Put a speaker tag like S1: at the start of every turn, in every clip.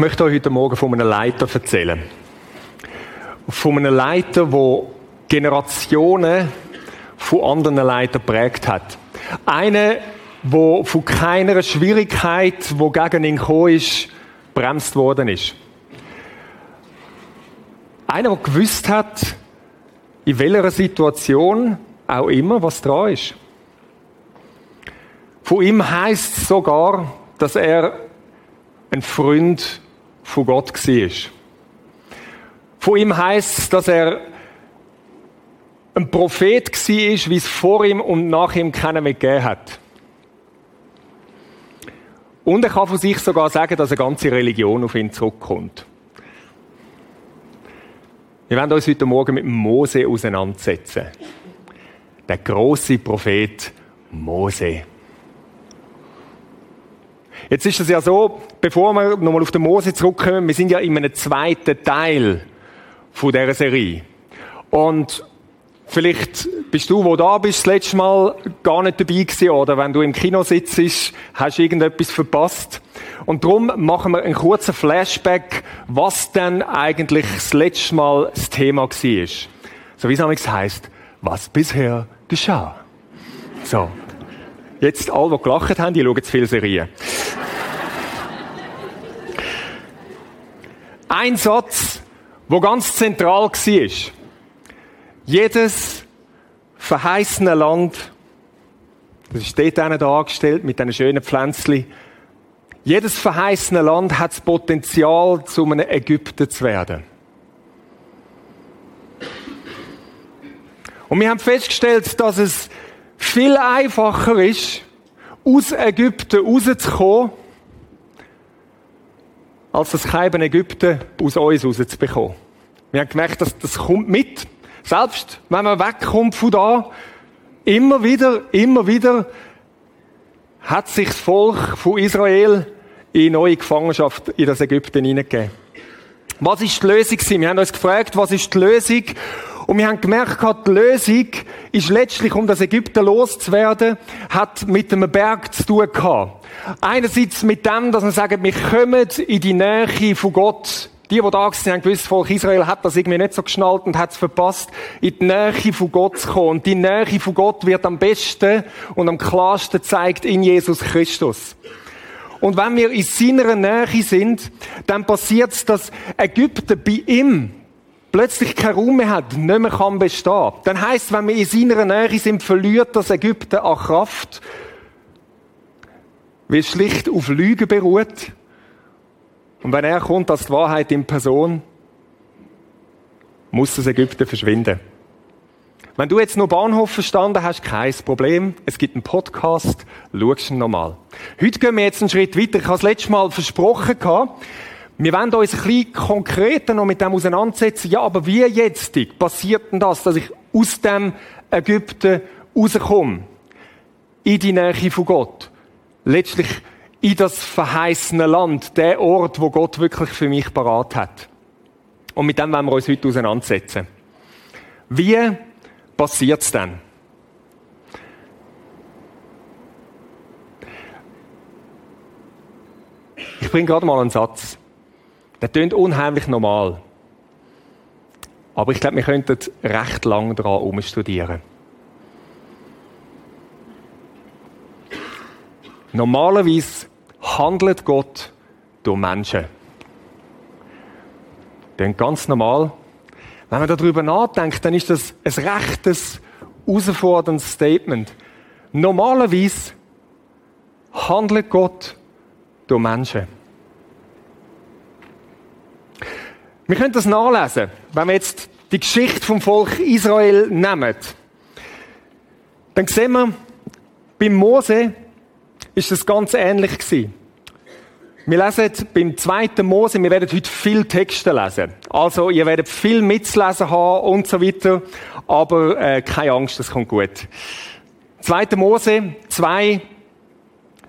S1: möchte euch heute Morgen von einem Leiter erzählen. Von einem Leiter, der Generationen von anderen Leitern prägt hat. Einer, der von keiner Schwierigkeit, die gegen ihn gekommen ist, bremst worden ist. Einer, der gewusst hat, in welcher Situation auch immer, was dran ist. Von ihm heißt es sogar, dass er ein Freund von Gott war. Von ihm heißt es, dass er ein Prophet war, wie es vor ihm und nach ihm keiner mehr gegeben hat. Und er kann von sich sogar sagen, dass eine ganze Religion auf ihn zurückkommt. Wir werden uns heute Morgen mit Mose auseinandersetzen. Der große Prophet Mose. Jetzt ist es ja so, bevor wir nochmal auf den Mose zurückkommen, wir sind ja in einem zweiten Teil von dieser Serie. Und vielleicht bist du, wo da bist, das letzte Mal gar nicht dabei gewesen, oder wenn du im Kino sitzt, hast du irgendetwas verpasst. Und darum machen wir einen kurzen Flashback, was denn eigentlich das letzte Mal das Thema war. So wie es heißt, was bisher geschah. So. Jetzt alle, die gelacht haben, die schauen zu viele Serien. Ein Satz, wo ganz zentral war. Jedes verheißene Land, das ist dort dargestellt mit diesen schönen Pflänzchen, jedes verheißene Land hat das Potenzial, zu einem Ägypten zu werden. Und wir haben festgestellt, dass es viel einfacher ist, aus Ägypten rauszukommen, als das Keiben Ägypten aus uns rauszubekommen. Wir haben gemerkt, dass das kommt mit. Selbst wenn man wegkommt von da, immer wieder, immer wieder hat sich das Volk von Israel in neue Gefangenschaft in das Ägypten hineingegeben. Was ist die Lösung? Wir haben uns gefragt, was ist die Lösung? Und wir haben gemerkt, die Lösung ist letztlich, um das Ägypten loszuwerden, hat mit einem Berg zu tun gehabt. Einerseits mit dem, dass man sagt, wir kommen in die Nähe von Gott. Die, die da sind, haben gewusst, Volk Israel hat das irgendwie nicht so geschnallt und hat es verpasst, in die Nähe von Gott zu kommen. Und die Nähe von Gott wird am besten und am klarsten gezeigt in Jesus Christus. Und wenn wir in seiner Nähe sind, dann passiert es, dass Ägypten bei ihm plötzlich keinen Raum mehr hat, nicht mehr kann bestehen. Dann heißt, wenn wir in seiner Nähe sind, verliert das Ägypten an Kraft, weil es schlicht auf Lügen beruht. Und wenn er kommt als die Wahrheit in Person, muss das Ägypten verschwinden. Wenn du jetzt nur Bahnhof verstanden hast, kein Problem. Es gibt einen Podcast, schau ihn nochmal. Heute gehen wir jetzt einen Schritt weiter. Ich habe das letzte Mal versprochen gehabt, wir wollen uns ein bisschen konkreter noch mit dem auseinandersetzen. Ja, aber wie jetzt passiert denn das, dass ich aus dem Ägypten rauskomme? In die Nähe von Gott. Letztlich in das verheißene Land, der Ort, wo Gott wirklich für mich parat hat. Und mit dem wollen wir uns heute auseinandersetzen. Wie passiert es dann? Ich bringe gerade mal einen Satz. Der tönt unheimlich normal. Aber ich glaube, wir könnten recht lang daran umstudieren. Normalerweise handelt Gott durch Menschen. Das ganz normal. Wenn man darüber nachdenkt, dann ist das ein rechtes, herausforderndes Statement. Normalerweise handelt Gott durch Menschen. Wir können das nachlesen, wenn wir jetzt die Geschichte vom Volk Israel nehmen. Dann sehen wir, beim Mose ist es ganz ähnlich. Wir lesen beim zweiten Mose, wir werden heute viel Texte lesen. Also, ihr werdet viel mitzulesen haben und so weiter. Aber äh, keine Angst, das kommt gut. Zweite Mose 2,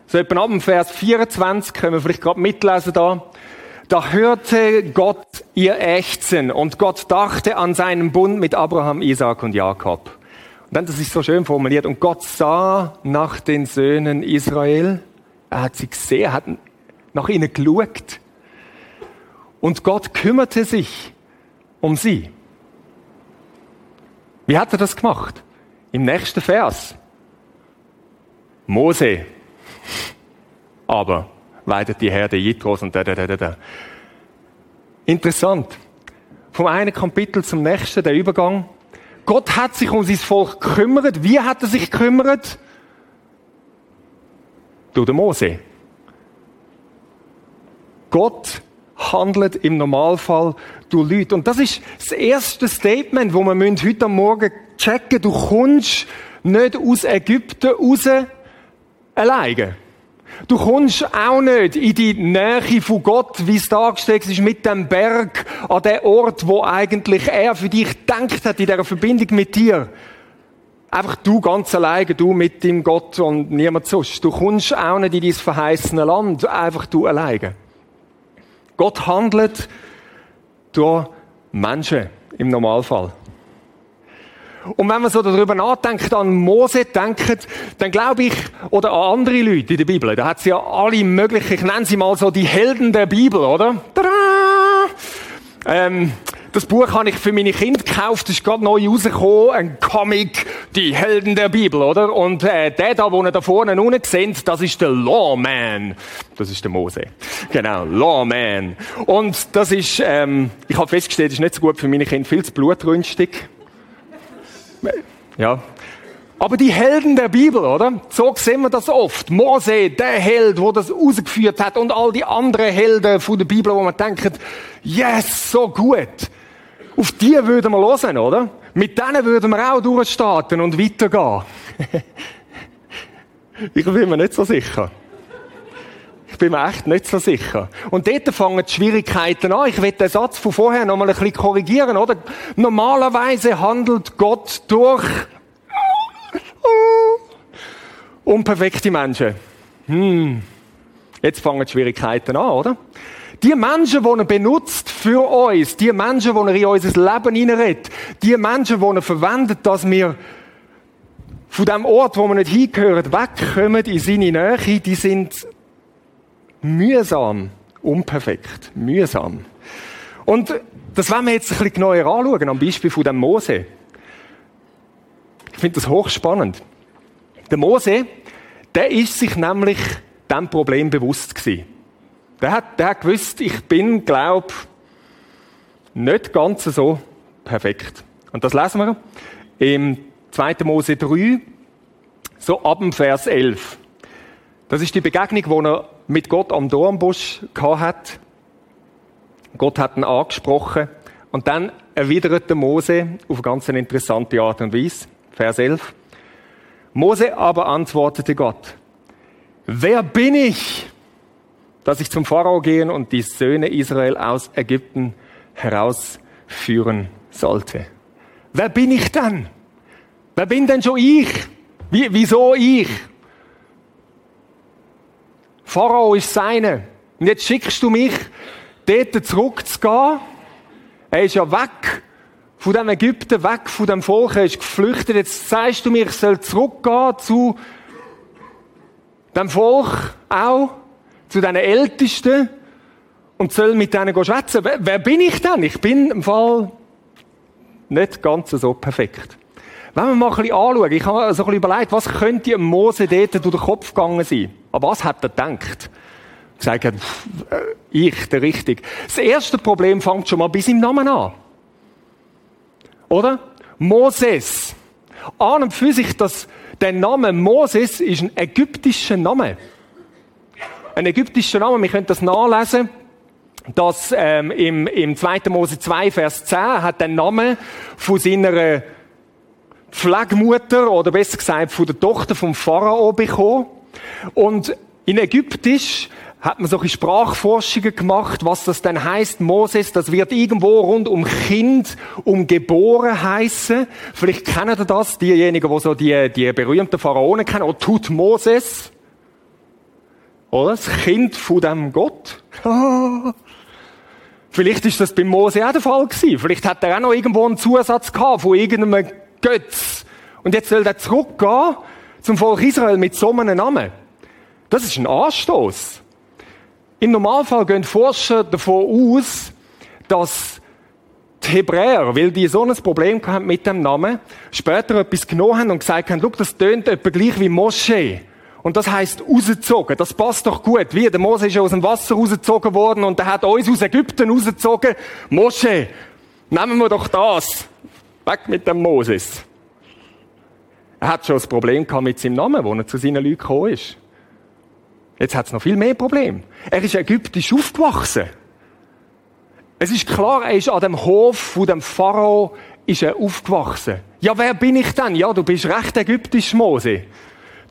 S1: so etwa ab dem Vers 24, können wir vielleicht gerade mitlesen da. Da hörte Gott ihr Ächzen und Gott dachte an seinen Bund mit Abraham, Isaac und Jakob. Und dann, das ist so schön formuliert, und Gott sah nach den Söhnen Israel. Er hat sie gesehen, hat nach ihnen geschaut. Und Gott kümmerte sich um sie. Wie hat er das gemacht? Im nächsten Vers. Mose. Aber weidet die Herde Jitros und da, da, da, da. Interessant. Vom einen Kapitel zum nächsten, der Übergang. Gott hat sich um sein Volk gekümmert. Wie hat er sich gekümmert? Durch den Mose. Gott handelt im Normalfall durch Leute. Und das ist das erste Statement, wo wir heute Morgen checken. Du kommst nicht aus Ägypten raus alleine. Du kommst auch nicht in die Nähe von Gott, wie es dargestellt ist, mit dem Berg an den Ort, wo eigentlich er für dich gedacht hat, in dieser Verbindung mit dir. Einfach du ganz alleine, du mit dem Gott und niemand sonst. Du kommst auch nicht in dieses verheißene Land, einfach du alleine. Gott handelt durch Menschen im Normalfall. Und wenn man so darüber nachdenkt, an Mose denkt, dann glaube ich, oder an andere Leute in der Bibel, da hat es ja alle möglichen, ich nenne sie mal so die Helden der Bibel, oder? Tada! Ähm, das Buch habe ich für meine Kinder gekauft, das ist gerade neu rausgekommen, ein Comic, die Helden der Bibel, oder? Und äh, der da, wo ihr da vorne unten seht, das ist der Lawman. Das ist der Mose. Genau, Lawman. Und das ist, ähm, ich habe festgestellt, das ist nicht so gut für meine Kinder, viel zu blutrünstig. Ja. Aber die Helden der Bibel, oder? So sehen wir das oft. Mose, der Held, wo das ausgeführt hat und all die anderen Helden von der Bibel, wo man denkt, yes, so gut. Auf die würden wir hören, oder? Mit denen würden wir auch durchstarten und weitergehen. ich bin mir nicht so sicher. Bin mir echt nicht so sicher. Und dort fangen die Schwierigkeiten an. Ich will den Satz von vorher noch mal ein bisschen korrigieren, oder? Normalerweise handelt Gott durch unperfekte Menschen. Hm. Jetzt fangen die Schwierigkeiten an, oder? Die Menschen, die er benutzt für uns, die Menschen, die er in unser Leben hineinredet, die Menschen, die er verwendet, dass wir von dem Ort, wo wir nicht hingehören, wegkommen in seine Nähe, die sind mühsam, unperfekt, mühsam. Und das wollen wir jetzt ein bisschen genauer anschauen, am Beispiel von dem Mose. Ich finde das hochspannend. Der Mose, der ist sich nämlich dem Problem bewusst gewesen. Der hat, der hat gewusst, ich bin, glaub, nicht ganz so perfekt. Und das lesen wir im 2. Mose 3, so ab dem Vers 11. Das ist die Begegnung, die er mit Gott am Dornbusch hat. Gott hat ihn angesprochen. Und dann erwidert der Mose auf eine ganz interessante Art und Weise. Vers 11. Mose aber antwortete Gott, wer bin ich, dass ich zum Pharao gehen und die Söhne Israel aus Ägypten herausführen sollte? Wer bin ich dann? Wer bin denn schon ich? Wie, wieso ich? Pharao ist seine. Und jetzt schickst du mich, dort zurückzugehen. Er ist ja weg von dem Ägypten, weg von dem Volk, er ist geflüchtet. Jetzt sagst du mir, ich soll zurückgehen zu dem Volk auch, zu den Ältesten und soll mit denen schwätzen. Wer, wer bin ich denn? Ich bin im Fall nicht ganz so perfekt. Wenn wir mal ein bisschen anschauen, ich habe so ein bisschen überlegt, was könnte Mose dort durch den Kopf gegangen sein? Aber was hat er gedacht? Gesagt hat, äh, ich, der Richtig. Das erste Problem fängt schon mal bis im Namen an. Oder? Moses. An und für sich, dass der Name Moses ist ein ägyptischer Name. Ein ägyptischer Name, wir können das nachlesen dass ähm, im, im 2. Mose 2, Vers 10 hat der Name von seiner Pflegmutter oder besser gesagt von der Tochter vom Pharao bekommen. Und in Ägyptisch hat man solche Sprachforschungen gemacht, was das denn heißt. Moses, das wird irgendwo rund um Kind, um geboren heißen. Vielleicht kennen ihr das, diejenigen, die so die, die berühmten Pharaonen kennen. Oder tut Moses. Oder? Das Kind von dem Gott. Vielleicht ist das bei Mose auch der Fall gewesen. Vielleicht hat er auch noch irgendwo einen Zusatz gehabt von irgendeinem Götz. Und jetzt soll er zurückgehen zum Volk Israel mit so einem Namen. Das ist ein Anstoß. Im Normalfall gehen Forscher davon aus, dass die Hebräer, weil die so ein Problem hatten mit dem Namen, später etwas genommen haben und gesagt haben, guck, das tönt etwa gleich wie Moschee. Und das heißt rausgezogen. Das passt doch gut. Wie? Der Mose ist ja aus dem Wasser rausgezogen worden und der hat uns aus Ägypten rausgezogen. Moschee. Nehmen wir doch das. Weg mit dem Moses. Er hat schon ein Problem gehabt mit seinem Namen, wo er zu seinen Leuten gekommen ist. Jetzt hat es noch viel mehr Probleme. Er ist ägyptisch aufgewachsen. Es ist klar, er ist an dem Hof von dem Pharao ist er aufgewachsen. Ja, wer bin ich denn? Ja, du bist recht ägyptisch, Mose.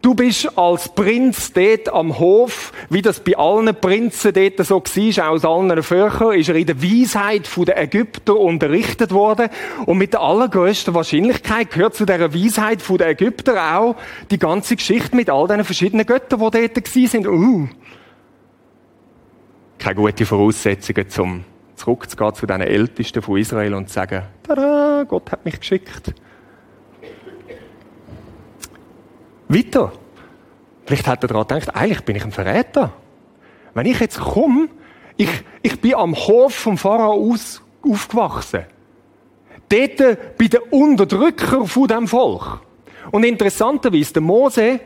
S1: Du bist als Prinz dort am Hof, wie das bei allen Prinzen dort so war, aus allen Völkern, ist er in der Weisheit der Ägypter unterrichtet worden. Und mit der allergrößten Wahrscheinlichkeit gehört zu dieser Weisheit der Ägypter auch die ganze Geschichte mit all diesen verschiedenen Göttern, die dort sind. Uh. Keine gute Voraussetzungen, um zurückzugehen zu den Ältesten von Israel und zu sagen, tada, Gott hat mich geschickt. Weiter. Vielleicht hat er daran gedacht, eigentlich bin ich ein Verräter. Wenn ich jetzt komme, ich, ich bin am Hof vom Pharao aus, aufgewachsen. Dort bei den Unterdrücker von dem Volk. Und interessanterweise, der Mose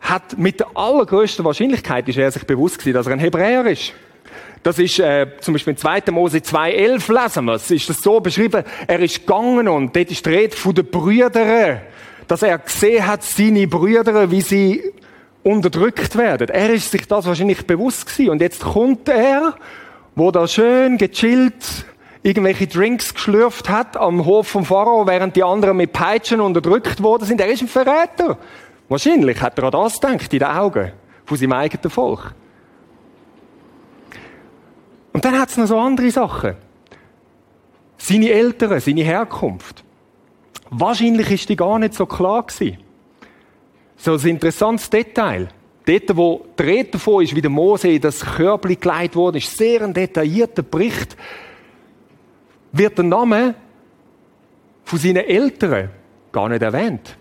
S1: hat mit der allergrößten Wahrscheinlichkeit, ist er sich bewusst gewesen, dass er ein Hebräer ist. Das ist äh, zum Beispiel in 2. Mose 2,11 lesen wir es. Ist das so beschrieben, er ist gegangen und dort ist die Rede von den Brüdern dass er gesehen hat, seine Brüder, wie sie unterdrückt werden. Er ist sich das wahrscheinlich bewusst gewesen. Und jetzt kommt er, wo da schön gechillt irgendwelche Drinks geschlürft hat am Hof vom Pharao, während die anderen mit Peitschen unterdrückt worden sind. Er ist ein Verräter. Wahrscheinlich hat er an das gedacht, in den Augen von seinem eigenen Volk. Und dann hat es noch so andere Sachen. Seine Eltern, seine Herkunft. Wahrscheinlich ist die gar nicht so klar gewesen. So ein interessantes Detail. Dort, wo die Rede davon ist, wie der Mose in das Körbli geleitet wurde, ist sehr ein detaillierter Bericht, wird der Name von seinen Eltern gar nicht erwähnt.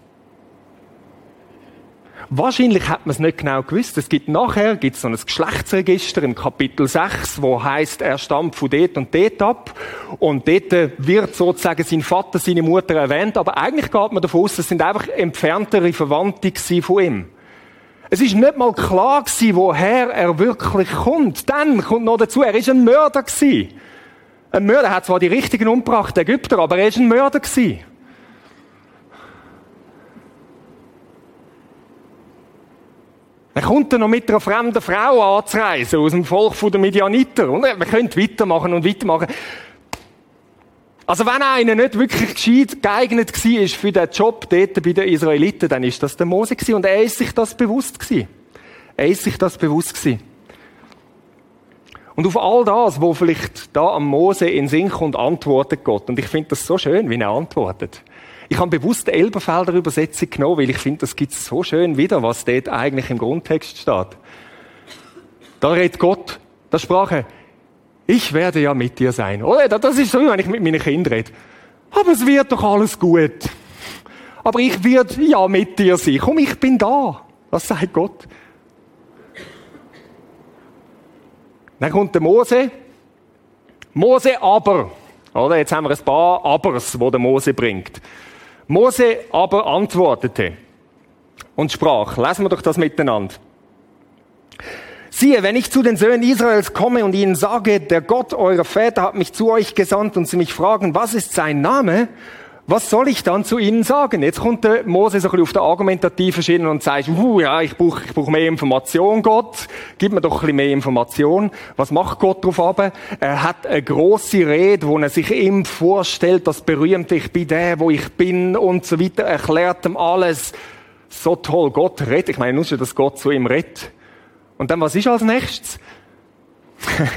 S1: Wahrscheinlich hat man es nicht genau gewusst. Es gibt nachher gibt's so ein Geschlechtsregister im Kapitel 6, wo heißt, er stammt von dort und dort ab. Und dort wird sozusagen sein Vater, seine Mutter erwähnt. Aber eigentlich geht man davon aus, es sind einfach entferntere Verwandte von ihm. Es ist nicht mal klar gewesen, woher er wirklich kommt. Dann kommt noch dazu, er ist ein Mörder gewesen. Ein Mörder hat zwar die richtigen umgebracht, Ägypter, aber er ist ein Mörder gewesen. Dann kommt er noch mit einer fremden Frau anzureisen, aus dem Volk der Midianiter. Und wir können weitermachen und weitermachen. Also wenn einer nicht wirklich gescheit geeignet war für den Job dort bei den Israeliten, dann ist das der Mose gewesen. Und er ist sich das bewusst gewesen. Er ist sich das bewusst gewesen. Und auf all das, wo vielleicht da am Mose in Sinn kommt, antwortet Gott. Und ich finde das so schön, wie er antwortet. Ich habe bewusst die Elberfelder Übersetzung genommen, weil ich finde, das gibt so schön wieder, was dort eigentlich im Grundtext steht. Da redet Gott, da sprach er, ich werde ja mit dir sein. Oder? Das ist so, wie wenn ich mit meinen Kindern rede. Aber es wird doch alles gut. Aber ich werde ja mit dir sein. Komm, ich bin da. Was sagt Gott? Dann kommt der Mose. Mose aber. Oder? Jetzt haben wir ein paar Abers, wo der Mose bringt. Mose aber antwortete und sprach, lassen wir doch das miteinander. Siehe, wenn ich zu den Söhnen Israels komme und ihnen sage, der Gott eurer Väter hat mich zu euch gesandt und sie mich fragen, was ist sein Name? Was soll ich dann zu ihnen sagen? Jetzt kommt der Mose so ein bisschen auf der argumentativen Schiene und sagt, uh, ja, ich brauche ich brauch mehr Information, Gott. Gib mir doch ein bisschen mehr Information. Was macht Gott darauf ab? Er hat eine grosse Rede, wo er sich ihm vorstellt, das berühmte, ich bin der, wo ich bin und so weiter, erklärt ihm alles. So toll, Gott redet. Ich meine, nur schon, dass Gott zu ihm redet. Und dann, was ist als nächstes?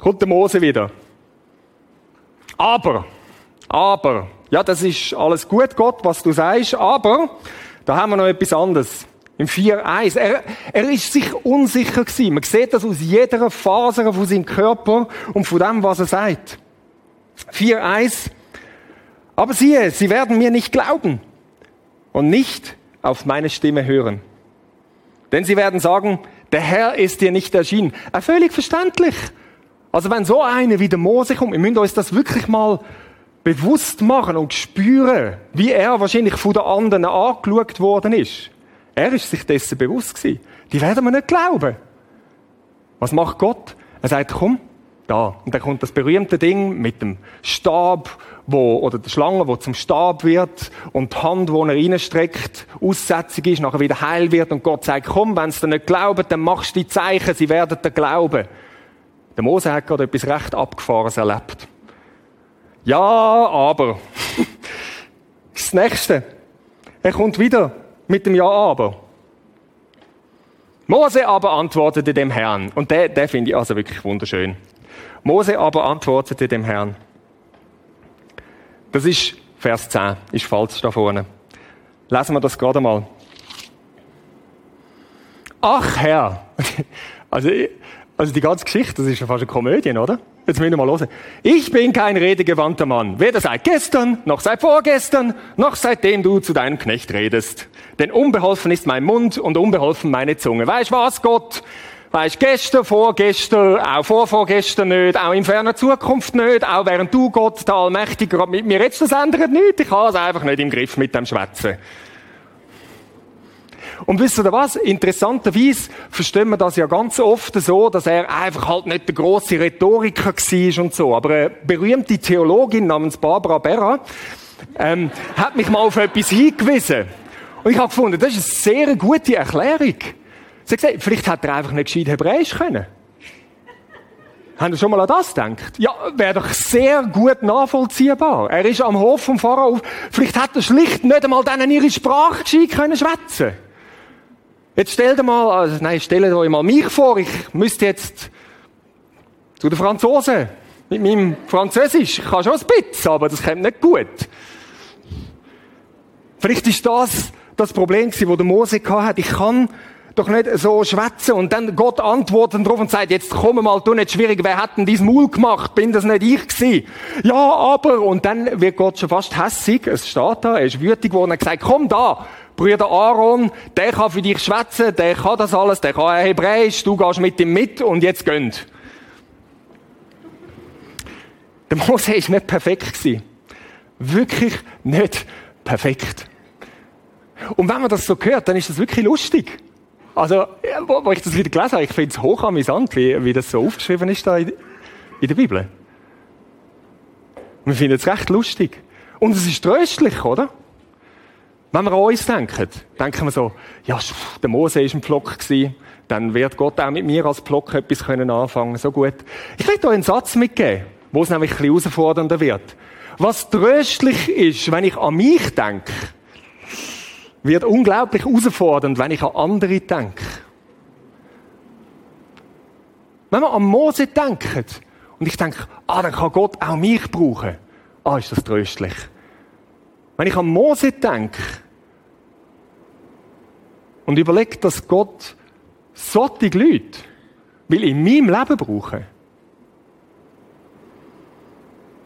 S1: kommt der Mose wieder. Aber, aber, ja, das ist alles gut, Gott, was du sagst, aber da haben wir noch etwas anderes. Im 4.1. Er, er ist sich unsicher gewesen. Man sieht das aus jeder Faser von seinem Körper und von dem, was er sagt. 4.1. Aber siehe, sie werden mir nicht glauben und nicht auf meine Stimme hören. Denn sie werden sagen, Der Herr ist dir nicht erschienen. Äh, völlig verständlich. Also wenn so einer wie der Mose kommt, wir müssen uns das wirklich mal bewusst machen und spüren, wie er wahrscheinlich von den anderen angeschaut worden ist. Er ist sich dessen bewusst gewesen. Die werden mir nicht glauben. Was macht Gott? Er sagt, komm, da. Und dann kommt das berühmte Ding mit dem Stab, wo, oder der Schlange, wo zum Stab wird und die Hand, wo er reinstreckt, aussätzig ist, nachher wieder heil wird und Gott sagt, komm, wenn sie dir nicht glauben, dann machst du die Zeichen, sie werden dir glauben. Der Mose hat gerade etwas recht Abgefahrenes erlebt. Ja, aber. das nächste. Er kommt wieder mit dem Ja, aber. Mose aber antwortete dem Herrn. Und der, der finde ich also wirklich wunderschön. Mose aber antwortete dem Herrn. Das ist Vers 10, ist falsch da vorne. Lesen wir das gerade mal. Ach Herr. Also, also die ganze Geschichte, das ist ja fast eine Komödie, oder? Jetzt müssen wir mal hören. Ich bin kein redegewandter Mann, weder seit gestern, noch seit vorgestern, noch seitdem du zu deinem Knecht redest. Denn unbeholfen ist mein Mund und unbeholfen meine Zunge. Weißt was, Gott? Weißt, gestern, vorgestern, auch vorvorgestern nicht, auch in ferner Zukunft nicht, auch während du, Gott, der Allmächtige, mit mir redest, das ändert nichts. Ich habe es einfach nicht im Griff mit dem Schwätzen. Und wisst ihr was? Interessanterweise verstehen wir das ja ganz oft so, dass er einfach halt nicht der große Rhetoriker war und so. Aber eine berühmte Theologin namens Barbara Berra ähm, hat mich mal auf etwas hingewiesen. Und ich habe gefunden, das ist eine sehr gute Erklärung. Sie hat gesagt, vielleicht hat er einfach nicht gescheit Hebräisch können. Haben Sie schon mal an das gedacht? Ja, wäre doch sehr gut nachvollziehbar. Er ist am Hof vom Pharao. Vielleicht hat er schlicht nicht einmal denen ihre Sprache gescheit können schwätzen. Jetzt stell dir mal, also nein, stellt euch mal mich vor, ich müsste jetzt zu den Franzosen mit meinem Französisch. Ich kann schon ein bisschen, aber das kommt nicht gut. Vielleicht ist das das Problem das der Mose hatte. Ich kann doch nicht so schwätzen und dann Gott antwortet drauf und sagt, jetzt komm mal, du nicht schwierig, wer hat denn diesen Maul gemacht? Bin das nicht ich gewesen? Ja, aber, und dann wird Gott schon fast hässig, es steht da, er ist wütig geworden, er gesagt, komm da, Brüder Aaron, der kann für dich schwätzen, der kann das alles, der kann Hebräisch, du gehst mit ihm mit und jetzt gönnt. Der Mose ist nicht perfekt gewesen. Wirklich nicht perfekt. Und wenn man das so hört, dann ist das wirklich lustig. Also, wo, wo ich das wieder gelesen habe, ich finde es hochamüsant, wie, wie das so aufgeschrieben ist da in, in der Bibel. Wir finden es recht lustig. Und es ist tröstlich, oder? Wenn wir an uns denken, denken wir so, ja, der Mose war ein Pflock dann wird Gott auch mit mir als Pflock etwas können anfangen, so gut. Ich will euch einen Satz mitgeben, wo es nämlich ein bisschen herausfordernder wird. Was tröstlich ist, wenn ich an mich denke, wird unglaublich herausfordernd, wenn ich an andere denke. Wenn wir an Mose denken und ich denke, ah, dann kann Gott auch mich brauchen, ah, ist das tröstlich. Wenn ich an Mose denke und überlege, dass Gott solche Leute will in meinem Leben brauchen,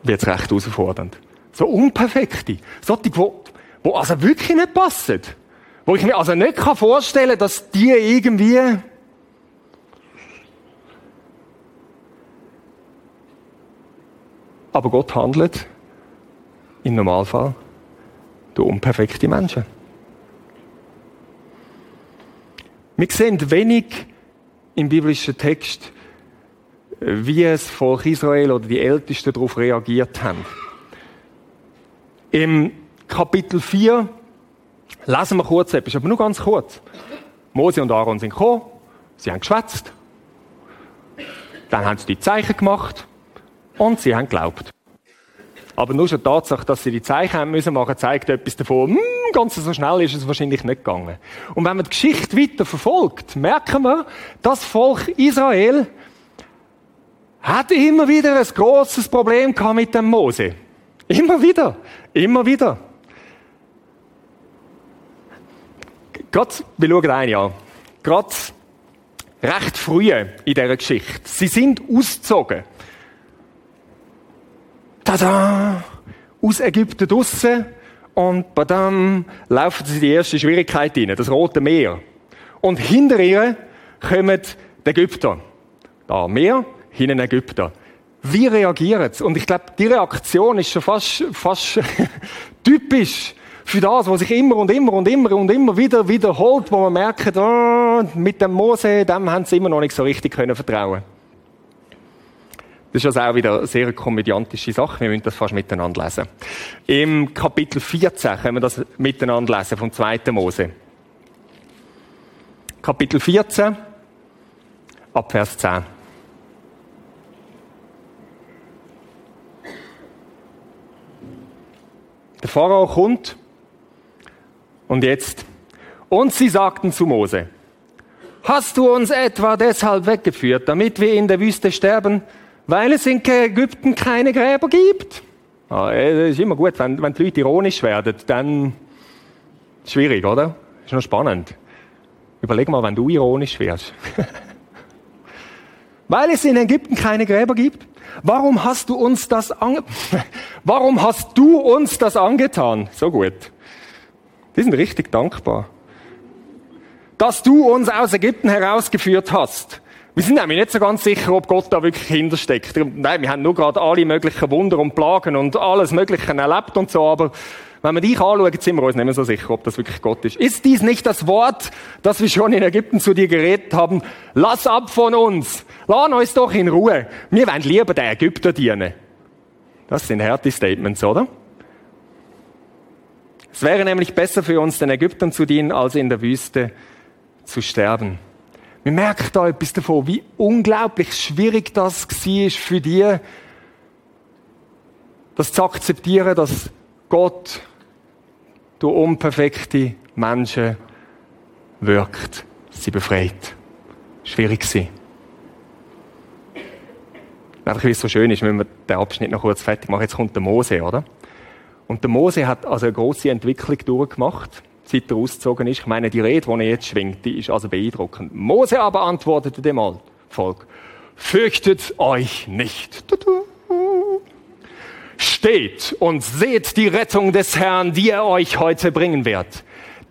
S1: wird es recht herausfordernd. So unperfekte, solche, die wo also wirklich nicht passen. Wo ich mir also nicht vorstellen kann, dass die irgendwie Aber Gott handelt im Normalfall durch unperfekte Menschen. Wir sehen wenig im biblischen Text, wie es Volk Israel oder die Ältesten darauf reagiert haben. Im Kapitel 4 lesen wir kurz etwas, aber nur ganz kurz. Mose und Aaron sind gekommen, sie haben geschwätzt, dann haben sie die Zeichen gemacht und sie haben geglaubt. Aber nur schon die Tatsache, dass sie die Zeichen haben müssen machen, zeigt etwas davon, hm, ganz so schnell ist es wahrscheinlich nicht gegangen. Und wenn man die Geschichte weiter verfolgt, merken wir, das Volk Israel hat immer wieder ein großes Problem gehabt mit dem Mose. Immer wieder. Immer wieder. Gerade, wir schauen eine an. Gerade recht früh in dieser Geschichte. Sie sind ausgezogen. Tada! Aus Ägypten draussen und badam, laufen sie die erste Schwierigkeit rein, das Rote Meer. Und hinter ihr kommen die Ägypter. Da mehr, hinten Ägypter. Wie reagieren sie? Und ich glaube, die Reaktion ist schon fast, fast typisch für das, was sich immer und immer und immer und immer wieder wiederholt, wo man merkt, oh, mit dem Mose, dem haben sie immer noch nicht so richtig können vertrauen. Das ist also auch wieder eine sehr komödiantische Sache. Wir müssen das fast miteinander lesen. Im Kapitel 14 können wir das miteinander lesen vom 2. Mose. Kapitel 14, ab Vers 10. Der Pharao kommt und jetzt. Und sie sagten zu Mose, hast du uns etwa deshalb weggeführt, damit wir in der Wüste sterben, weil es in Ägypten keine Gräber gibt? Ah, es ist immer gut, wenn, wenn die Leute ironisch werden, dann schwierig, oder? Ist noch spannend. Überleg mal, wenn du ironisch wärst. weil es in Ägypten keine Gräber gibt? Warum hast du uns das an Warum hast du uns das angetan? So gut. Die sind richtig dankbar. Dass du uns aus Ägypten herausgeführt hast. Wir sind nämlich nicht so ganz sicher, ob Gott da wirklich hintersteckt. Nein, wir haben nur gerade alle möglichen Wunder und Plagen und alles Mögliche erlebt und so, aber wenn wir dich anschauen, sind wir uns nicht mehr so sicher, ob das wirklich Gott ist. Ist dies nicht das Wort, das wir schon in Ägypten zu dir geredet haben? Lass ab von uns. Lass uns doch in Ruhe. Wir wollen lieber den Ägypter dienen. Das sind harte Statements, oder? Es wäre nämlich besser für uns, den Ägyptern zu dienen, als in der Wüste zu sterben. Wir merken da etwas davon, wie unglaublich schwierig das war für dich, das zu akzeptieren, dass Gott durch unperfekte Menschen wirkt, sie befreit. Schwierig sie. Einfach wie es so schön ist, wenn wir den Abschnitt noch kurz fertig machen. Jetzt kommt der Mose, oder? Und der Mose hat also eine große Entwicklung durchgemacht, seit er ausgezogen ist. Ich meine, die Rede, die er jetzt schwingt, die ist also beeindruckend. Mose aber antwortete dem Volk, fürchtet euch nicht. Steht und seht die Rettung des Herrn, die er euch heute bringen wird.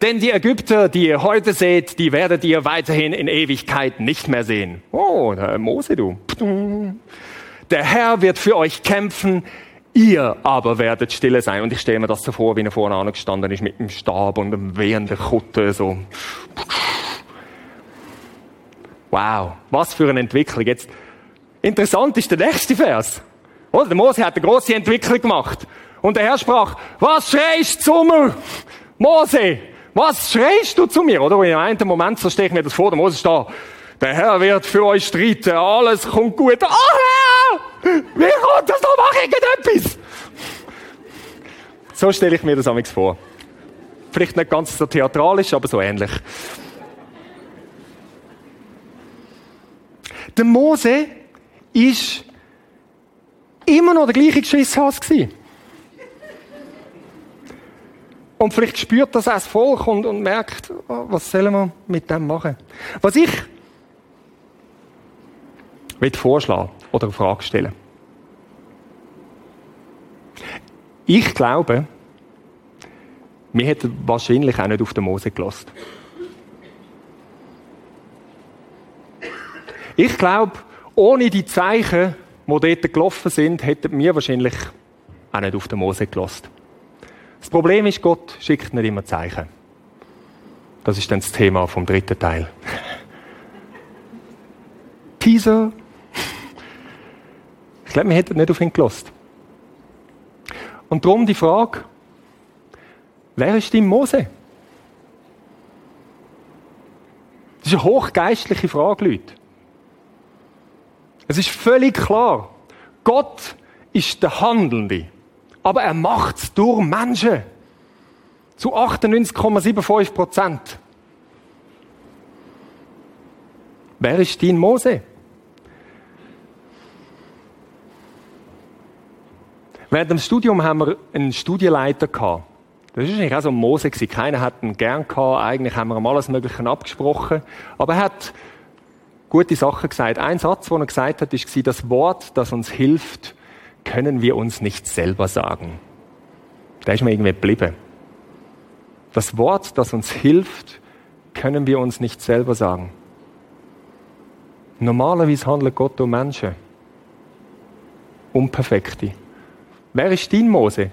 S1: Denn die Ägypter, die ihr heute seht, die werdet ihr weiterhin in Ewigkeit nicht mehr sehen. Oh, Mose, du. Der Herr wird für euch kämpfen, Ihr aber werdet stille sein. Und ich stelle mir das so vor, wie er vorne angestanden ist mit dem Stab und dem wehenden Kutte, so. Wow, was für eine Entwicklung. Jetzt, interessant ist der nächste Vers. Oder? Der Mose hat eine große Entwicklung gemacht. Und der Herr sprach, was schreist du zu mir? Mose, was schreist du zu mir? Oder? Und in einem Moment, so stehe ich mir das vor, der Mose ist da. Der Herr wird für euch streiten, alles kommt gut. Oh Herr! Wie kommt das noch? Mach irgendetwas! So stelle ich mir das amigs vor. Vielleicht nicht ganz so theatralisch, aber so ähnlich. Der Mose ist immer noch der gleiche Geschisshass gewesen. Und vielleicht spürt das auch das Volk und, und merkt, oh, was sollen wir mit dem machen? Was ich vorschlagen oder eine Frage stellen. Ich glaube, wir hätten wahrscheinlich auch nicht auf den Mose gelost. Ich glaube, ohne die Zeichen, die dort gelaufen sind, hätten wir wahrscheinlich auch nicht auf den Mose gelost. Das Problem ist, Gott schickt nicht immer Zeichen. Das ist dann das Thema vom dritten Teil. Teaser. Ich glaube, wir hätten nicht auf ihn gelost. Und darum die Frage, wer ist dein Mose? Das ist eine hochgeistliche Frage, Leute. Es ist völlig klar, Gott ist der Handelnde, aber er macht es durch Menschen. Zu 98,75 Prozent. Wer ist dein Mose? Während dem Studium haben wir einen Studienleiter gehabt. Das war eigentlich auch so ein Mose. Keiner hat ihn gern gehabt. Eigentlich haben wir ihm alles Mögliche abgesprochen. Aber er hat gute Sachen gesagt. Ein Satz, den er gesagt hat, ist, das Wort, das uns hilft, können wir uns nicht selber sagen. Da ist mir irgendwie geblieben. Das Wort, das uns hilft, können wir uns nicht selber sagen. Normalerweise handelt Gott um Menschen. Unperfekte. Wer ist dein Mose?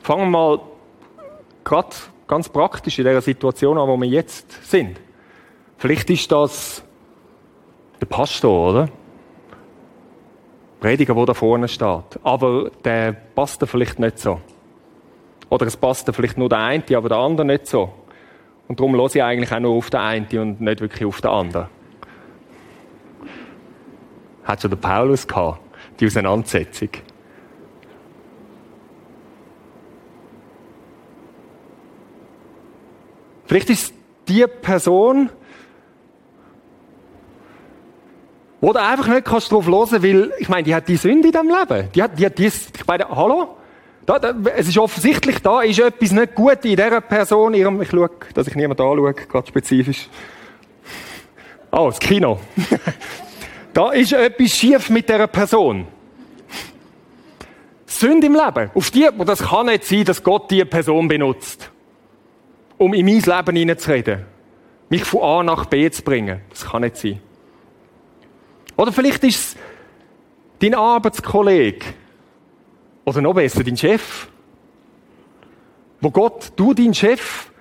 S1: Fangen wir mal gerade ganz praktisch in der Situation an, wo wir jetzt sind. Vielleicht ist das der Pastor, oder? Prediger, der da vorne steht. Aber der passt vielleicht nicht so. Oder es passt vielleicht nur der eine, aber der andere nicht so. Und darum höre ich eigentlich auch nur auf den einen und nicht wirklich auf den anderen. Hat schon der Paulus gehabt, die Auseinandersetzung. Vielleicht ist die Person, wo du einfach nicht kannst drauf hören, weil, ich meine, die hat die Sünde in diesem Leben. Die hat, die hat dies, ich meine, hallo? Da, da, es ist offensichtlich, da ist etwas nicht gut in dieser Person, ihrem, ich schaue, dass ich niemand anschaue, gerade spezifisch. Oh, das Kino. da ist etwas schief mit dieser Person. Sünde im Leben. Auf die, das kann nicht sein, dass Gott diese Person benutzt, um in mein Leben hineinzureden. Mich von A nach B zu bringen. Das kann nicht sein. Oder vielleicht ist es dein Arbeitskollege. Oder noch besser, dein Chef. Wo Gott, du, dein Chef,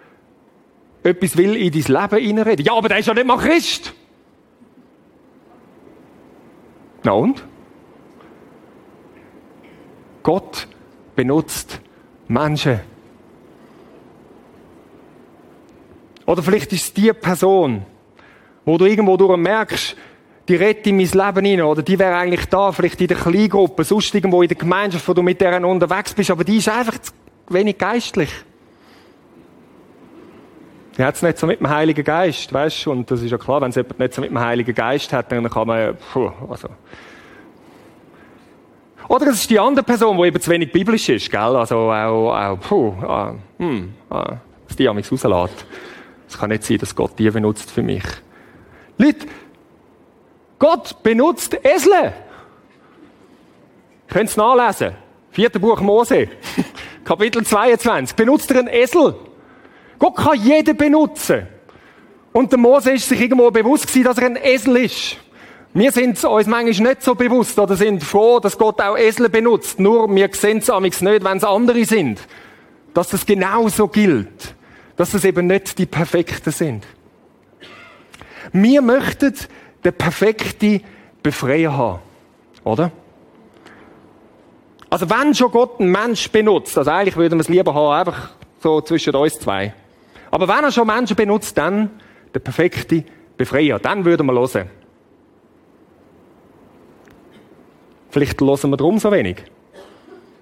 S1: etwas will in dein Leben hineinreden. Ja, aber der ist ja nicht mal Christ. Na und? Gott benutzt Menschen. Oder vielleicht ist es die Person, wo du irgendwo durch merkst, die rettet in mein Leben hinein, oder die wäre eigentlich da, vielleicht in der Kleingruppe, sonst irgendwo in der Gemeinschaft, wo du mit deren unterwegs bist, aber die ist einfach zu wenig geistlich. Die hat es nicht so mit dem Heiligen Geist, weißt du, und das ist ja klar, wenn es jemand nicht so mit dem Heiligen Geist hat, dann kann man, puh, also. Oder es ist die andere Person, die eben zu wenig biblisch ist, gell, also auch, auch puh, ah, hm, ah, dass die mich rauslässt. Es kann nicht sein, dass Gott die benutzt für mich. Leute, Gott benutzt Esel. Könnt es nachlesen. Vierter Buch Mose. Kapitel 22. Benutzt er einen Esel. Gott kann jeden benutzen. Und der Mose ist sich irgendwo bewusst gewesen, dass er ein Esel ist. Wir sind uns manchmal nicht so bewusst oder sind froh, dass Gott auch Esel benutzt. Nur wir sehen es nicht, wenn es andere sind. Dass das genauso gilt. Dass es eben nicht die Perfekten sind. Wir möchten den perfekten Befreier haben. Oder? Also wenn schon Gott einen Mensch benutzt, also eigentlich würden wir es lieber haben, einfach so zwischen uns zwei. Aber wenn er schon Menschen benutzt, dann der perfekte Befreier. Dann würden wir hören. Vielleicht hören wir darum so wenig.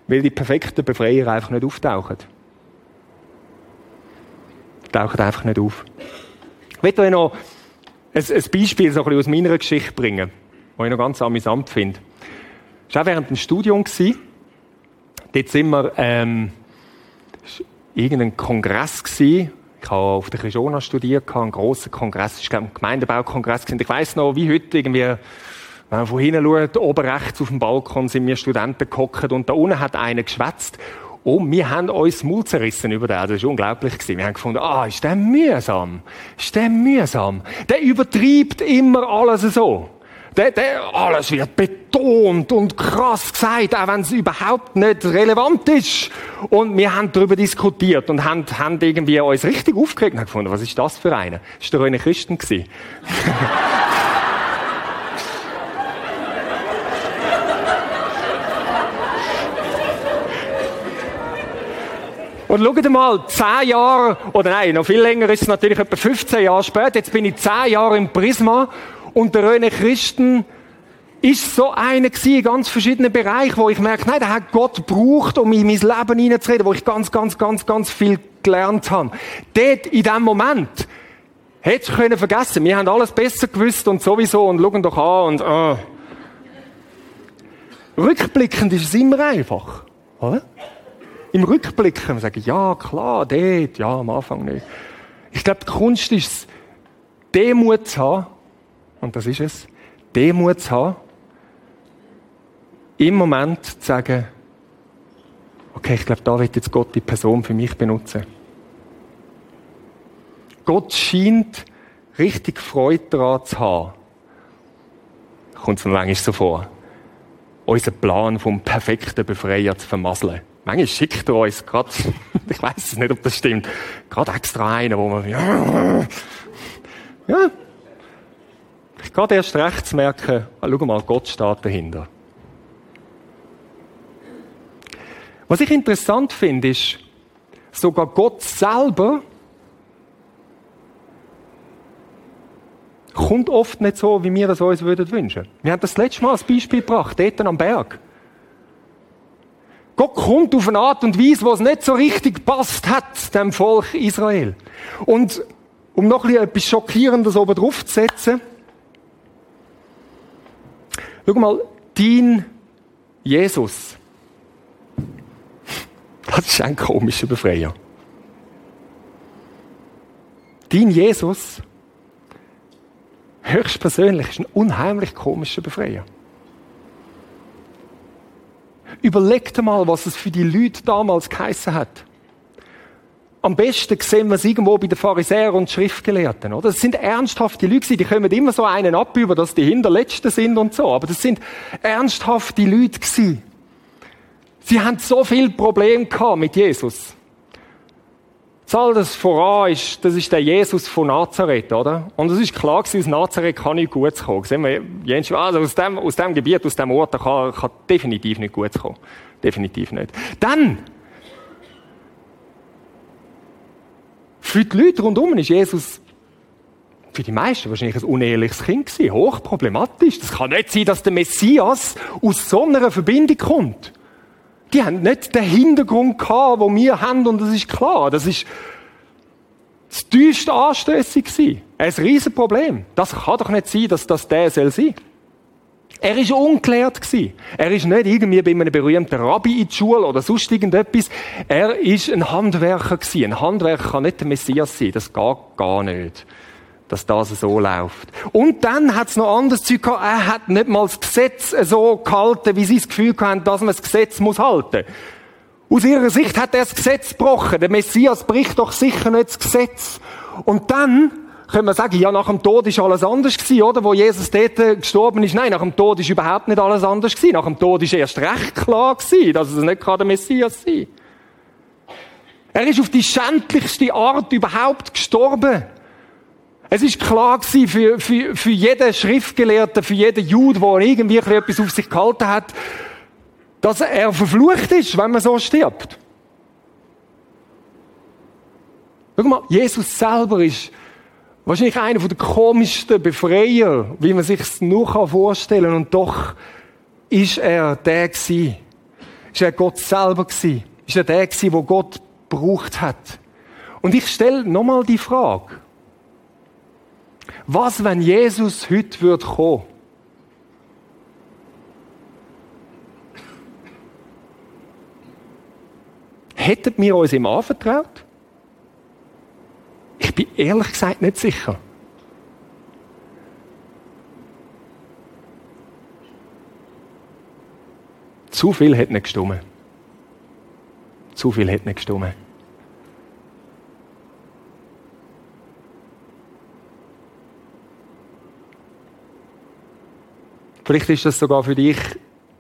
S1: Weil die perfekten Befreier einfach nicht auftauchen. Tauchen einfach nicht auf. Ich will euch noch ein, ein Beispiel so ein aus meiner Geschichte bringen, das ich noch ganz amüsant finde. Das war auch während dem Studium. Dort sind wir, ähm, irgendein Kongress gewesen. Ich habe auf der Krishona studiert, einen grossen Kongress, ich glaube, ein Gemeindebaukongress. Ich weiss noch, wie heute irgendwie, wenn man von hinten schaut, oben rechts auf dem Balkon sind wir Studenten gehockt und da unten hat einer geschwätzt und wir haben uns Maul zerrissen über den. Das war unglaublich. Wir haben gefunden, ah, ist der mühsam? Ist der mühsam? Der übertreibt immer alles so. Der, der, alles wird betont und krass gesagt, auch wenn es überhaupt nicht relevant ist. Und wir haben darüber diskutiert und haben, haben irgendwie uns richtig aufgeregt und haben gefunden, was ist das für einer? Ist der eine Christen gewesen? Und schaut mal, zehn Jahre, oder nein, noch viel länger ist es natürlich etwa 15 Jahre später, jetzt bin ich zehn Jahre im Prisma und der René Christen ist so einer in ganz verschiedenen Bereichen, wo ich merke, nein, der hat Gott gebraucht, um in mein Leben hineinzureden, wo ich ganz, ganz, ganz, ganz viel gelernt habe. Dort, in dem Moment, hätte ich können vergessen, wir haben alles besser gewusst und sowieso und schauen doch an und, äh. Rückblickend ist es immer einfach, oder? im Rückblick wir sagen, ja, klar, dort, ja, am Anfang nicht. Ich glaube, die Kunst ist es, Demut zu haben, und das ist es, Demut zu haben, im Moment zu sagen, okay, ich glaube, da wird jetzt Gott die Person für mich benutzen. Gott scheint richtig Freude daran zu haben, kommt es mir manchmal so vor, unseren Plan vom perfekten Befreier zu vermasseln. Manchmal schickt er uns gerade, ich weiß nicht, ob das stimmt, gerade extra einen, wo man, ja, ja, gerade erst recht zu merken, schau mal, Gott steht dahinter. Was ich interessant finde, ist, sogar Gott selber kommt oft nicht so, wie wir es uns würden wünschen. Wir haben das letzte Mal als Beispiel gebracht, dort am Berg. Gott kommt auf eine Art und Weise, wo es nicht so richtig passt hat, dem Volk Israel. Und um noch etwas Schockierendes oben drauf zu setzen, schau mal, dein Jesus, das ist ein komischer Befreier. Dein Jesus, höchstpersönlich, ist ein unheimlich komischer Befreier. Überleg dir mal, was es für die Leute damals geheissen hat. Am besten sehen wir es irgendwo bei den Pharisäern und Schriftgelehrten, oder? Das sind ernsthafte Leute, die kommen immer so einen ab über, dass die Hinterletzten sind und so. Aber das sind ernsthafte Leute gewesen. Sie haben so viel Problem mit Jesus. Das das voran ist, das ist der Jesus von Nazareth, oder? Und es ist klar gewesen, aus Nazareth kann nicht gut kommen. Sehen wir, also aus dem, aus dem Gebiet, aus dem Ort, kann, kann definitiv nicht gut kommen. Definitiv nicht. Dann, für die Leute rundherum ist Jesus für die meisten wahrscheinlich ein uneheliches Kind gewesen. Hochproblematisch. Das kann nicht sein, dass der Messias aus so einer Verbindung kommt. Die haben nicht den Hintergrund gehabt, den wir haben, und das ist klar. Das ist das tiefste anstößig gewesen. Ein Riesenproblem. Das kann doch nicht sein, dass das der soll sein. Er ist ungeklärt gewesen. Er ist nicht irgendwie bei einem berühmten Rabbi in die Schule oder sonst irgendetwas. Er ist ein Handwerker gewesen. Ein Handwerker kann nicht der Messias sein. Das geht gar nicht dass das so läuft. Und dann hat es noch anderes Zeug gehabt. Er hat nicht mal das Gesetz so gehalten, wie sie das Gefühl hatten, dass man das Gesetz muss halten. Aus ihrer Sicht hat er das Gesetz gebrochen. Der Messias bricht doch sicher nicht das Gesetz. Und dann können wir sagen, ja, nach dem Tod ist alles anders gewesen, oder? Wo Jesus dort gestorben ist. Nein, nach dem Tod ist überhaupt nicht alles anders gewesen. Nach dem Tod ist erst recht klar gewesen, dass es nicht der Messias sein Er ist auf die schändlichste Art überhaupt gestorben. Es ist klar gewesen für, für, für jeden Schriftgelehrten, für jeden Jude, der irgendwie etwas auf sich gehalten hat, dass er verflucht ist, wenn man so stirbt. Schau mal, Jesus selber ist wahrscheinlich einer der komischsten Befreier, wie man sich es nur vorstellen kann. Und doch ist er der gewesen. Ist er Gott selber gewesen. Ist er der gewesen, wo Gott gebraucht hat. Und ich stelle nochmal die Frage. Was, wenn Jesus heute wird kommen? Hätten wir uns ihm anvertraut? Ich bin ehrlich gesagt nicht sicher. Zu viel hat nicht gestimmt. Zu viel hat nicht gestimmt. Vielleicht ist das sogar für dich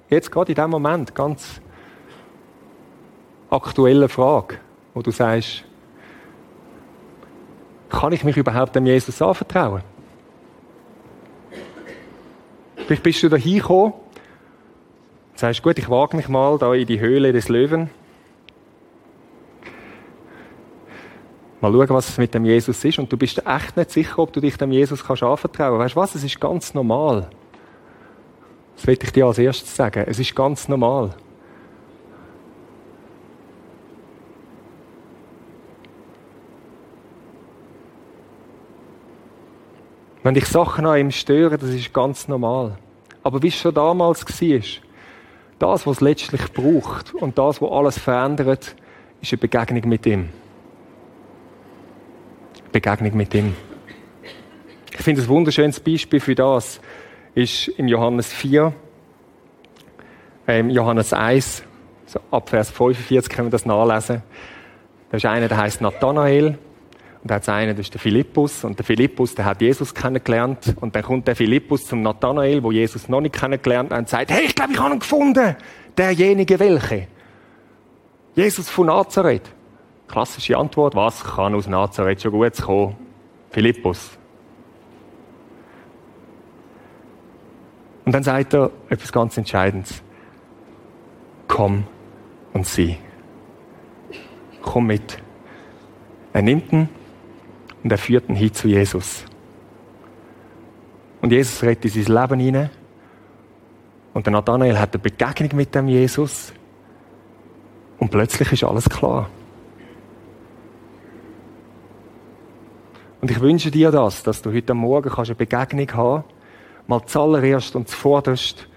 S1: jetzt gerade in dem Moment ganz aktuelle Frage, wo du sagst, kann ich mich überhaupt dem Jesus anvertrauen? Vielleicht bist du da hingekommen und sagst, gut, ich wage mich mal da in die Höhle des Löwen. Mal schauen, was es mit dem Jesus ist. Und du bist echt nicht sicher, ob du dich dem Jesus kannst anvertrauen kannst. Weißt du was? Es ist ganz normal. Das will ich dir als erstes sagen. Es ist ganz normal. Wenn dich Sachen an ihm stören, das ist ganz normal. Aber wie es schon damals war, das, was es letztlich braucht und das, was alles verändert, ist eine Begegnung mit ihm. Begegnung mit ihm. Ich finde ein wunderschönes Beispiel für das ist im Johannes 4, ähm, Johannes 1, so ab Vers 45 können wir das nachlesen. Da ist einer, der heißt Nathanael. Und da hat einen, das ist der Philippus. Und der Philippus, der hat Jesus kennengelernt. Und dann kommt der Philippus zum Nathanael, wo Jesus noch nicht kennengelernt hat, und sagt, hey, ich glaube, ich habe ihn gefunden. Derjenige welche? Jesus von Nazareth. Klassische Antwort, was kann aus Nazareth schon gut kommen? Philippus. Und dann sagt er etwas ganz Entscheidendes. Komm und sieh. Komm mit. Er nimmt ihn und er führt ihn hin zu Jesus. Und Jesus rettet in sein Leben hinein. Und der Nathanael hat eine Begegnung mit dem Jesus. Und plötzlich ist alles klar. Und ich wünsche dir das, dass du heute Morgen kannst eine Begegnung haben mal zuallererst und zuvorderst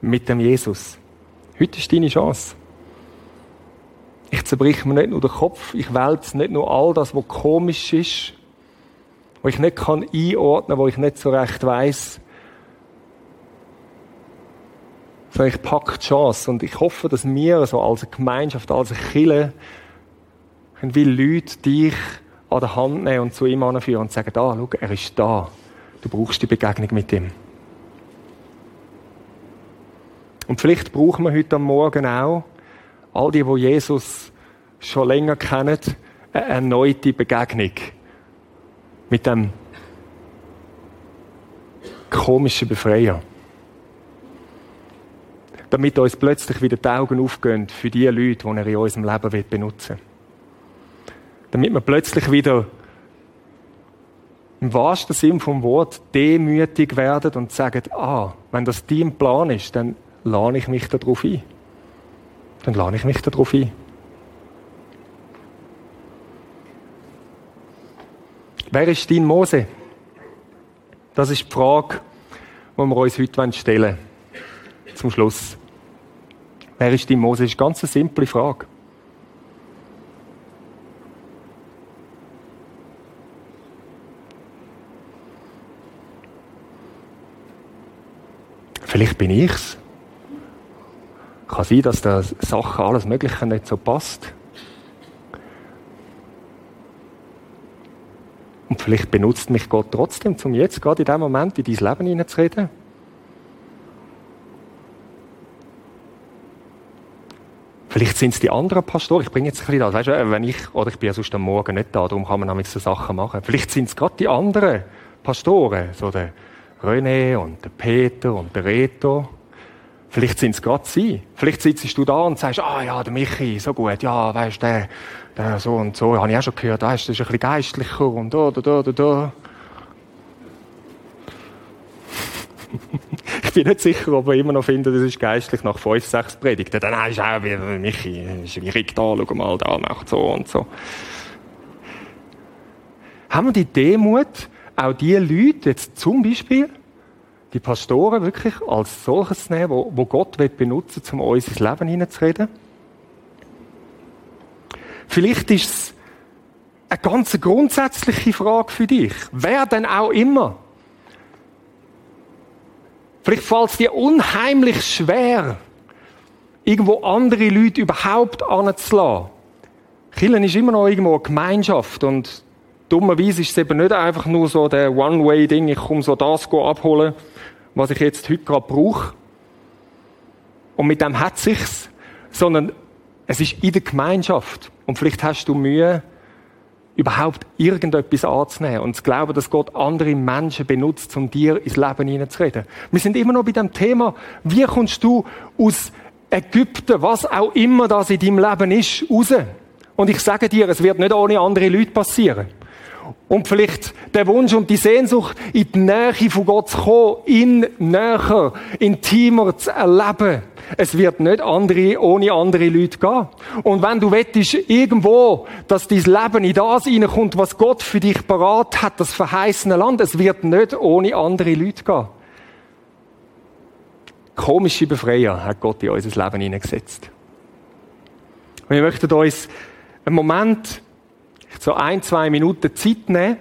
S1: mit dem Jesus. Heute ist deine Chance. Ich zerbrich mir nicht nur den Kopf, ich wälze nicht nur all das, was komisch ist, wo ich nicht kann einordnen, wo ich nicht so recht weiß, sondern ich packe die Chance und ich hoffe, dass wir so als Gemeinschaft, als Kille, wie Leute dich an der Hand nehmen und zu ihm anführen und sagen, da, schau, er ist da. Du brauchst die Begegnung mit ihm. Und vielleicht brauchen wir heute am Morgen auch, all die, wo Jesus schon länger kennen, eine erneute Begegnung mit dem komischen Befreier. Damit uns plötzlich wieder die Augen aufgehen für die Leute, die er in unserem Leben benutzen will. Damit wir plötzlich wieder im wahrsten Sinn vom Wort demütig werden und sagen, ah, wenn das dein Plan ist, dann lade ich mich darauf ein. Dann lade ich mich darauf ein. Wer ist dein Mose? Das ist die Frage, die wir uns heute stellen wollen. Zum Schluss. Wer ist dein Mose? Das ist eine ganz simple Frage. Vielleicht bin ich's. Kann sein, dass da Sachen, alles Mögliche nicht so passt. Vielleicht benutzt mich Gott trotzdem, um jetzt gerade in diesem Moment in dein Leben hineinzureden. Vielleicht sind es die anderen Pastoren. Ich bringe jetzt ein bisschen das. Weißt du, wenn ich, oder ich bin ja sonst am Morgen nicht da, darum kann man nämlich so Sachen machen. Vielleicht sind es gerade die anderen Pastoren, so der René und der Peter und der Reto. Vielleicht sind es gerade sie. Vielleicht sitzt du da und sagst, ah ja, der Michi, so gut, ja, weißt der, der so und so, habe ich auch schon gehört, weißt, der ist ein bisschen geistlicher und da, da, da, da, ich bin nicht sicher, ob wir immer noch finden, das ist geistlich nach fünf, sechs Predigten. Dann ist auch wie Michi, ist wie da, schau mal, da macht so und so. Haben wir die Demut, auch die Leute, jetzt zum Beispiel, die Pastoren wirklich als solches nehmen, wo, Gott will benutzen um uns ins Leben hineinzureden. Vielleicht ist es eine ganz grundsätzliche Frage für dich. Wer denn auch immer. Vielleicht fällt es dir unheimlich schwer, irgendwo andere Leute überhaupt anzulassen. Killen ist immer noch irgendwo eine Gemeinschaft und dummerweise ist es eben nicht einfach nur so der One-Way-Ding, ich komme so das abholen was ich jetzt heute gerade brauche. Und mit dem hat sich's, sondern es ist in der Gemeinschaft. Und vielleicht hast du Mühe, überhaupt irgendetwas anzunehmen und zu glauben, dass Gott andere Menschen benutzt, um dir ins Leben hineinzureden. Wir sind immer noch bei dem Thema, wie kommst du aus Ägypten, was auch immer das in deinem Leben ist, raus? Und ich sage dir, es wird nicht ohne andere Leute passieren. Und vielleicht der Wunsch und die Sehnsucht, in die Nähe von Gott zu kommen, ihn näher, intimer zu erleben. Es wird nicht andere, ohne andere Leute gehen. Und wenn du wettest irgendwo, dass dein Leben in das hineinkommt, was Gott für dich parat hat, das verheißene Land, es wird nicht ohne andere Leute gehen. Komische Befreier hat Gott in unser Leben hineingesetzt. Wir möchten uns einen Moment so ein, zwei Minuten Zeit nehmen,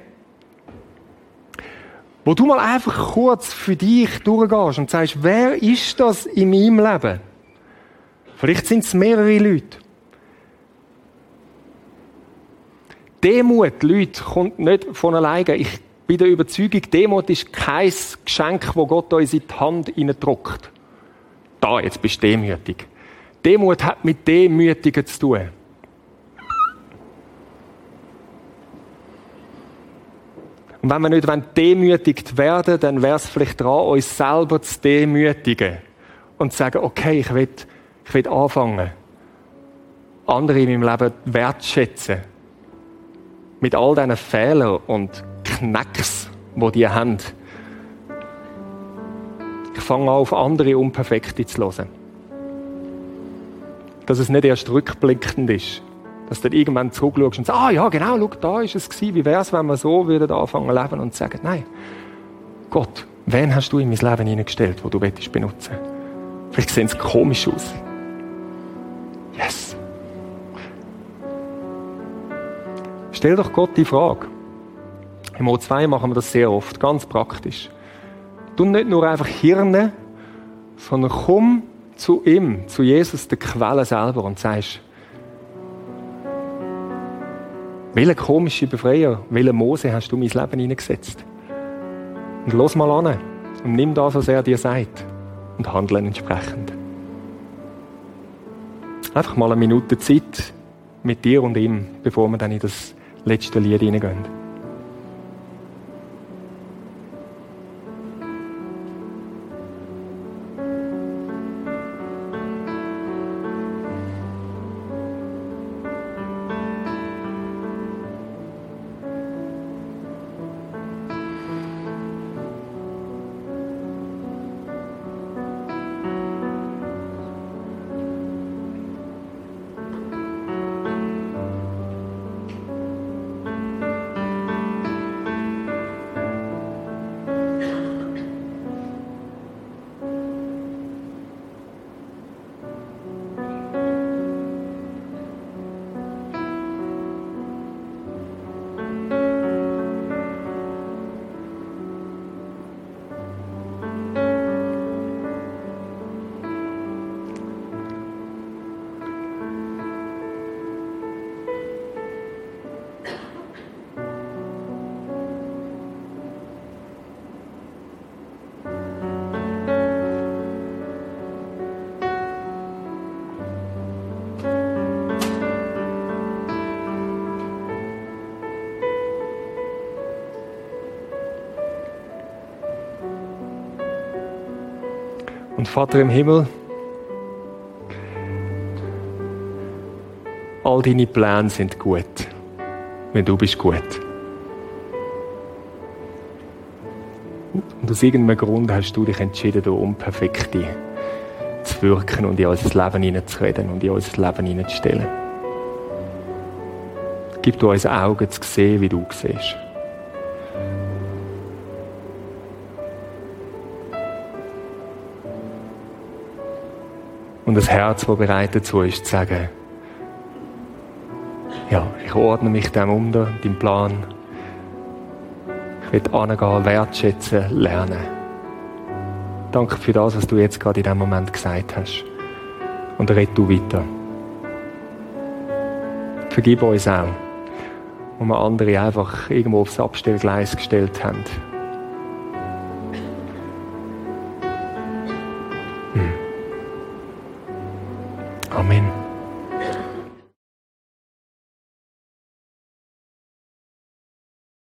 S1: wo du mal einfach kurz für dich durchgehst und sagst, wer ist das in meinem Leben? Vielleicht sind es mehrere Leute. Demut, Leute, kommt nicht von alleine. Ich bin der Überzeugung, Demut ist kein Geschenk, wo Gott uns in die Hand drückt. Da, jetzt bist du demütig. Demut hat mit Demütigen zu tun. Und wenn wir nicht demütigt werden dann wäre es vielleicht dran, uns selber zu demütigen. Und zu sagen, okay, ich will, ich will anfangen, andere in meinem Leben wertschätzen. Mit all diesen Fehlern und Knacks, die die haben. Ich fange an, auf andere Unperfekte zu hören. Dass es nicht erst rückblickend ist. Dass du irgendwann zurückschaust und sagst, ah ja, genau, schau, da ist es gewesen. Wie wäre es, wenn wir so würden anfangen zu leben und sagen, nein, Gott, wen hast du in mein Leben hineingestellt, wo du benutzen willst? Vielleicht sehen sie komisch aus. Yes. Stell doch Gott die Frage. Im O2 machen wir das sehr oft, ganz praktisch. Du nicht nur einfach Hirne, sondern komm zu ihm, zu Jesus, der Quelle selber und sagst, welche komische Befreier, welche Mose hast du in mein Leben hineingesetzt? Und los mal an und nimm das, was er dir sagt und handle entsprechend. Einfach mal eine Minute Zeit mit dir und ihm, bevor wir dann in das letzte Lied hineingehen. Und Vater im Himmel, all deine Pläne sind gut, wenn du bist gut. Und aus irgendeinem Grund hast du dich entschieden, du Unperfekte zu wirken und in unser Leben hineinzureden und in unser Leben hineinzustellen. Gib du uns Augen zu sehen, wie du siehst. Das Herz, das bereit dazu ist, zu sagen, ja, ich ordne mich dem unter, deinem Plan. Ich will angehen, wertschätzen, lernen. Danke für das, was du jetzt gerade in diesem Moment gesagt hast. Und red du weiter. Vergib uns auch, wo wir andere einfach irgendwo aufs Abstellgleis gestellt haben